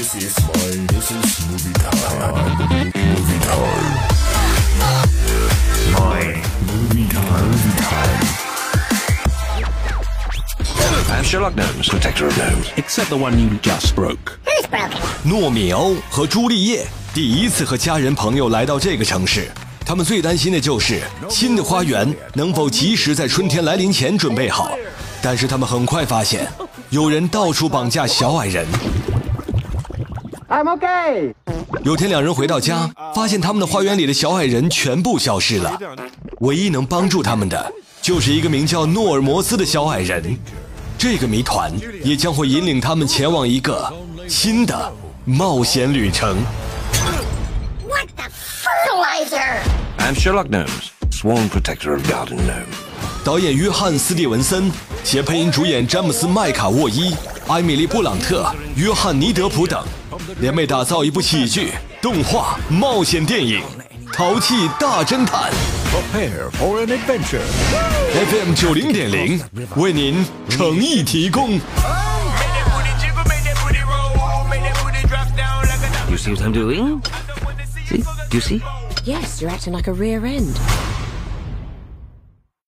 This is my, this is movie time. Movie time. My movie time. Movie time. I'm Sherlock Gnomes, protector of gnomes. Except the one you just broke. Who's broken? 糯米欧和朱丽叶第一次和家人朋友来到这个城市，他们最担心的就是新的花园能否及时在春天来临前准备好。但是他们很快发现，有人到处绑架小矮人。I'm okay. 有天，两人回到家，发现他们的花园里的小矮人全部消失了。唯一能帮助他们的，就是一个名叫诺尔摩斯的小矮人。这个谜团也将会引领他们前往一个新的冒险旅程。What the fertilizer? I'm Sherlock Gnomes, sworn protector of garden gnomes. 导演约翰·斯蒂文森，携配音主演詹姆斯·麦卡沃伊、艾米丽·布朗特、约翰·尼德普等，联袂打造一部喜剧、动画、冒险电影《淘气大侦探》。Prepare for an adventure. FM 九零点零为您诚意提供。Make that booty jiggle, make that booty roll, make that booty drop down like a You see what I'm doing? See? Do you see? Yes, you're acting like a rear end.